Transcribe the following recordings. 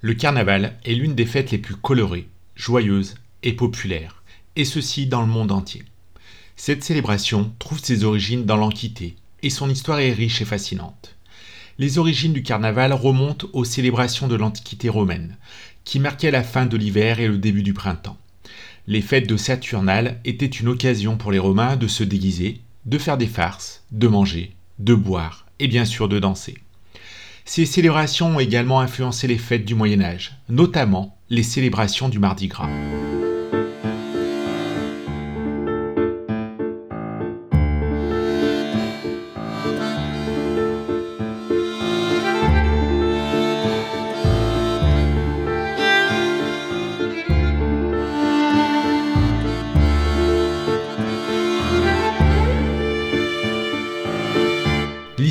Le carnaval est l'une des fêtes les plus colorées, joyeuses et populaires, et ceci dans le monde entier. Cette célébration trouve ses origines dans l'Antiquité, et son histoire est riche et fascinante. Les origines du carnaval remontent aux célébrations de l'Antiquité romaine, qui marquaient la fin de l'hiver et le début du printemps. Les fêtes de Saturnales étaient une occasion pour les Romains de se déguiser, de faire des farces, de manger, de boire et bien sûr de danser. Ces célébrations ont également influencé les fêtes du Moyen Âge, notamment les célébrations du Mardi Gras.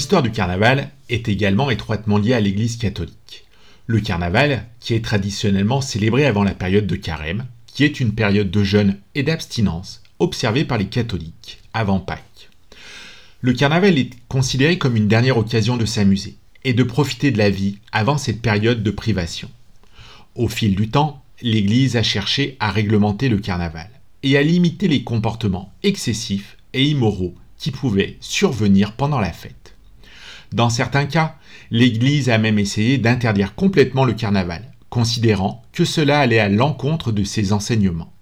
L'histoire du carnaval est également étroitement liée à l'Église catholique. Le carnaval, qui est traditionnellement célébré avant la période de carême, qui est une période de jeûne et d'abstinence observée par les catholiques avant Pâques. Le carnaval est considéré comme une dernière occasion de s'amuser et de profiter de la vie avant cette période de privation. Au fil du temps, l'Église a cherché à réglementer le carnaval et à limiter les comportements excessifs et immoraux qui pouvaient survenir pendant la fête. Dans certains cas, l'Église a même essayé d'interdire complètement le carnaval, considérant que cela allait à l'encontre de ses enseignements.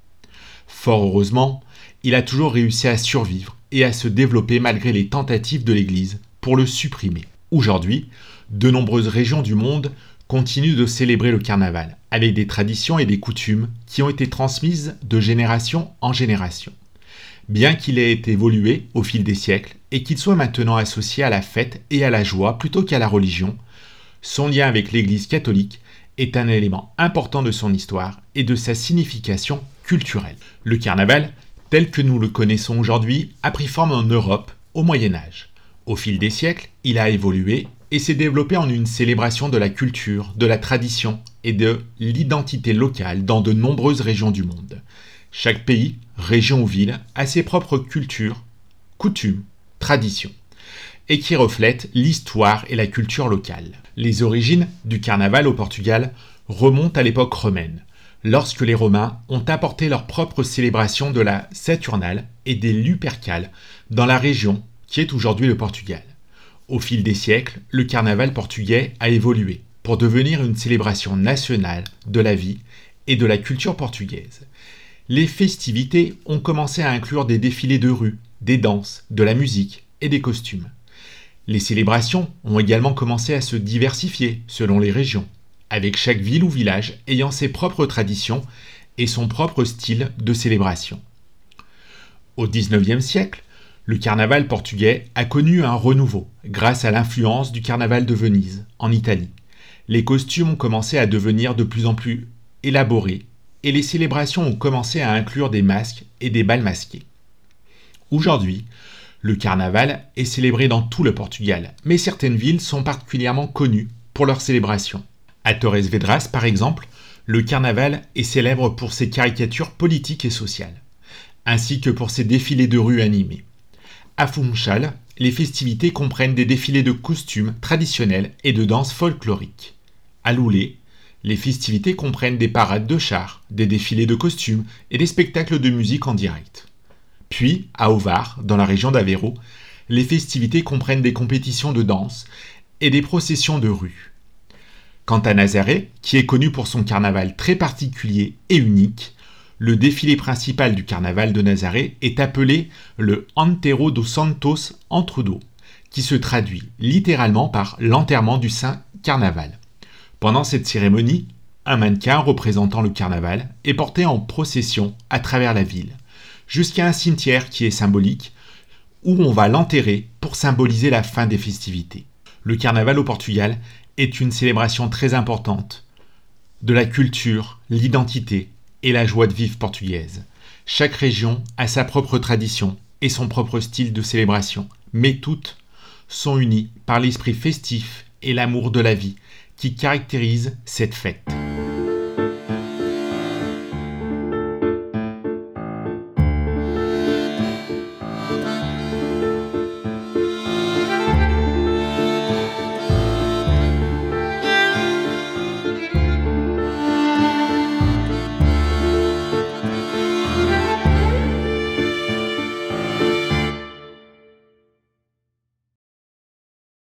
Fort heureusement, il a toujours réussi à survivre et à se développer malgré les tentatives de l'Église pour le supprimer. Aujourd'hui, de nombreuses régions du monde continuent de célébrer le carnaval, avec des traditions et des coutumes qui ont été transmises de génération en génération bien qu'il ait évolué au fil des siècles et qu'il soit maintenant associé à la fête et à la joie plutôt qu'à la religion, son lien avec l'Église catholique est un élément important de son histoire et de sa signification culturelle. Le carnaval, tel que nous le connaissons aujourd'hui, a pris forme en Europe au Moyen Âge. Au fil des siècles, il a évolué et s'est développé en une célébration de la culture, de la tradition et de l'identité locale dans de nombreuses régions du monde. Chaque pays, région ou ville a ses propres cultures, coutumes, traditions, et qui reflètent l'histoire et la culture locale. Les origines du carnaval au Portugal remontent à l'époque romaine, lorsque les Romains ont apporté leur propre célébration de la Saturnale et des Lupercales dans la région qui est aujourd'hui le Portugal. Au fil des siècles, le carnaval portugais a évolué pour devenir une célébration nationale de la vie et de la culture portugaise les festivités ont commencé à inclure des défilés de rue, des danses, de la musique et des costumes. Les célébrations ont également commencé à se diversifier selon les régions, avec chaque ville ou village ayant ses propres traditions et son propre style de célébration. Au XIXe siècle, le carnaval portugais a connu un renouveau grâce à l'influence du carnaval de Venise, en Italie. Les costumes ont commencé à devenir de plus en plus élaborés les célébrations ont commencé à inclure des masques et des balles masqués. Aujourd'hui, le carnaval est célébré dans tout le Portugal, mais certaines villes sont particulièrement connues pour leurs célébrations. À Torres Vedras, par exemple, le carnaval est célèbre pour ses caricatures politiques et sociales, ainsi que pour ses défilés de rue animés. À Funchal, les festivités comprennent des défilés de costumes traditionnels et de danses folkloriques. À Loulé, les festivités comprennent des parades de chars, des défilés de costumes et des spectacles de musique en direct. Puis, à Ovar, dans la région d'Aveyron, les festivités comprennent des compétitions de danse et des processions de rue. Quant à Nazaré, qui est connu pour son carnaval très particulier et unique, le défilé principal du carnaval de Nazaré est appelé le Antero dos Santos Entrudo, qui se traduit littéralement par l'enterrement du Saint Carnaval. Pendant cette cérémonie, un mannequin représentant le carnaval est porté en procession à travers la ville, jusqu'à un cimetière qui est symbolique, où on va l'enterrer pour symboliser la fin des festivités. Le carnaval au Portugal est une célébration très importante de la culture, l'identité et la joie de vivre portugaise. Chaque région a sa propre tradition et son propre style de célébration, mais toutes sont unies par l'esprit festif et l'amour de la vie qui caractérise cette fête.